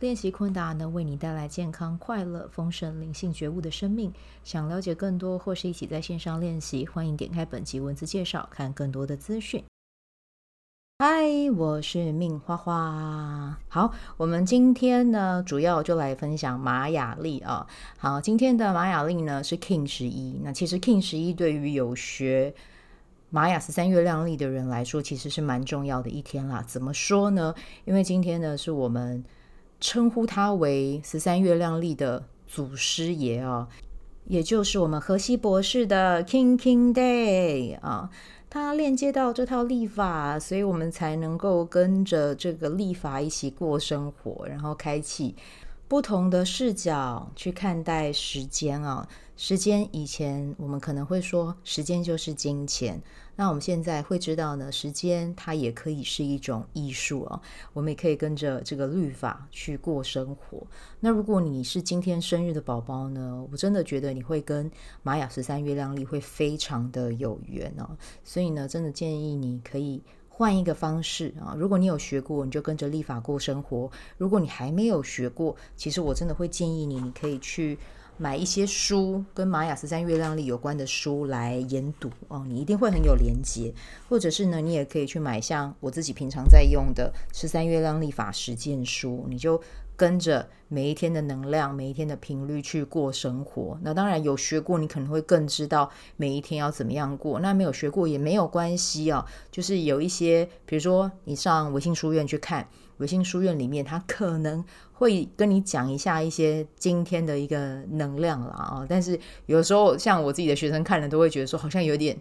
练习昆达能为你带来健康、快乐、丰盛、灵性觉悟的生命。想了解更多或是一起在线上练习，欢迎点开本集文字介绍，看更多的资讯。嗨，我是命花花。好，我们今天呢，主要就来分享玛雅历啊。好，今天的玛雅历呢是 King 十一。那其实 King 十一对于有学玛雅十三月亮历的人来说，其实是蛮重要的一天啦。怎么说呢？因为今天呢是我们。称呼他为十三月亮历的祖师爷啊，也就是我们河西博士的 King King Day 啊，他链接到这套历法，所以我们才能够跟着这个历法一起过生活，然后开启不同的视角去看待时间啊。时间以前我们可能会说时间就是金钱，那我们现在会知道呢，时间它也可以是一种艺术啊。我们也可以跟着这个律法去过生活。那如果你是今天生日的宝宝呢，我真的觉得你会跟玛雅十三月亮历会非常的有缘哦。所以呢，真的建议你可以换一个方式啊。如果你有学过，你就跟着立法过生活；如果你还没有学过，其实我真的会建议你，你可以去。买一些书跟玛雅十三月亮历有关的书来研读哦，你一定会很有连结。或者是呢，你也可以去买像我自己平常在用的十三月亮历法实践书，你就跟着每一天的能量、每一天的频率去过生活。那当然有学过，你可能会更知道每一天要怎么样过。那没有学过也没有关系啊，就是有一些，比如说你上微信书院去看。微信书院里面，他可能会跟你讲一下一些今天的一个能量了啊。但是有时候，像我自己的学生看了，都会觉得说好像有点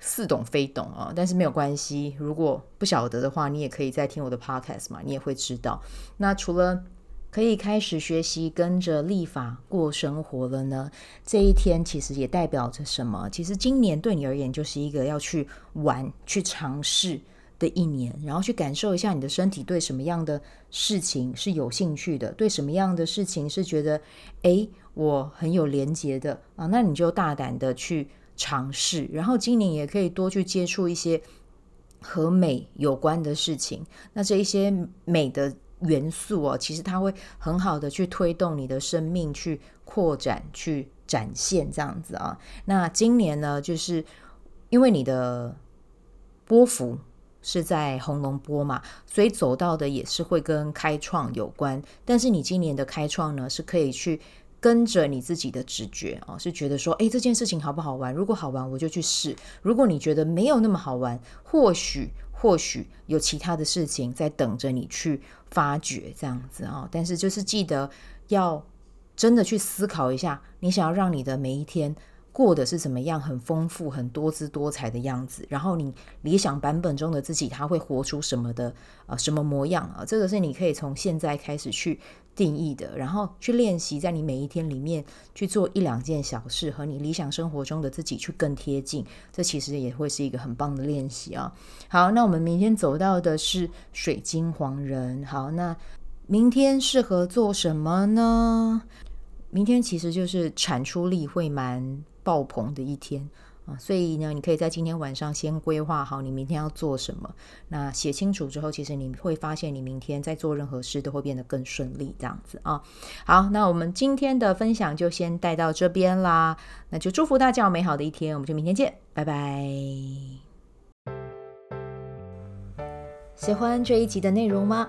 似懂非懂啊。但是没有关系，如果不晓得的话，你也可以再听我的 podcast 嘛，你也会知道。那除了可以开始学习跟着立法过生活了呢，这一天其实也代表着什么？其实今年对你而言，就是一个要去玩、去尝试。的一年，然后去感受一下你的身体对什么样的事情是有兴趣的，对什么样的事情是觉得，诶，我很有连接的啊，那你就大胆的去尝试。然后今年也可以多去接触一些和美有关的事情。那这一些美的元素哦，其实它会很好的去推动你的生命去扩展、去展现这样子啊。那今年呢，就是因为你的波幅。是在红龙波嘛，所以走到的也是会跟开创有关。但是你今年的开创呢，是可以去跟着你自己的直觉啊，是觉得说，诶，这件事情好不好玩？如果好玩，我就去试；如果你觉得没有那么好玩，或许或许有其他的事情在等着你去发掘，这样子啊。但是就是记得要真的去思考一下，你想要让你的每一天。过的是怎么样，很丰富、很多姿多彩的样子。然后你理想版本中的自己，他会活出什么的啊、呃？什么模样啊？这个是你可以从现在开始去定义的，然后去练习，在你每一天里面去做一两件小事，和你理想生活中的自己去更贴近。这其实也会是一个很棒的练习啊。好，那我们明天走到的是水晶黄人。好，那明天适合做什么呢？明天其实就是产出力会蛮爆棚的一天啊，所以呢，你可以在今天晚上先规划好你明天要做什么。那写清楚之后，其实你会发现你明天在做任何事都会变得更顺利，这样子啊。好，那我们今天的分享就先带到这边啦。那就祝福大家有美好的一天，我们就明天见，拜拜。喜欢这一集的内容吗？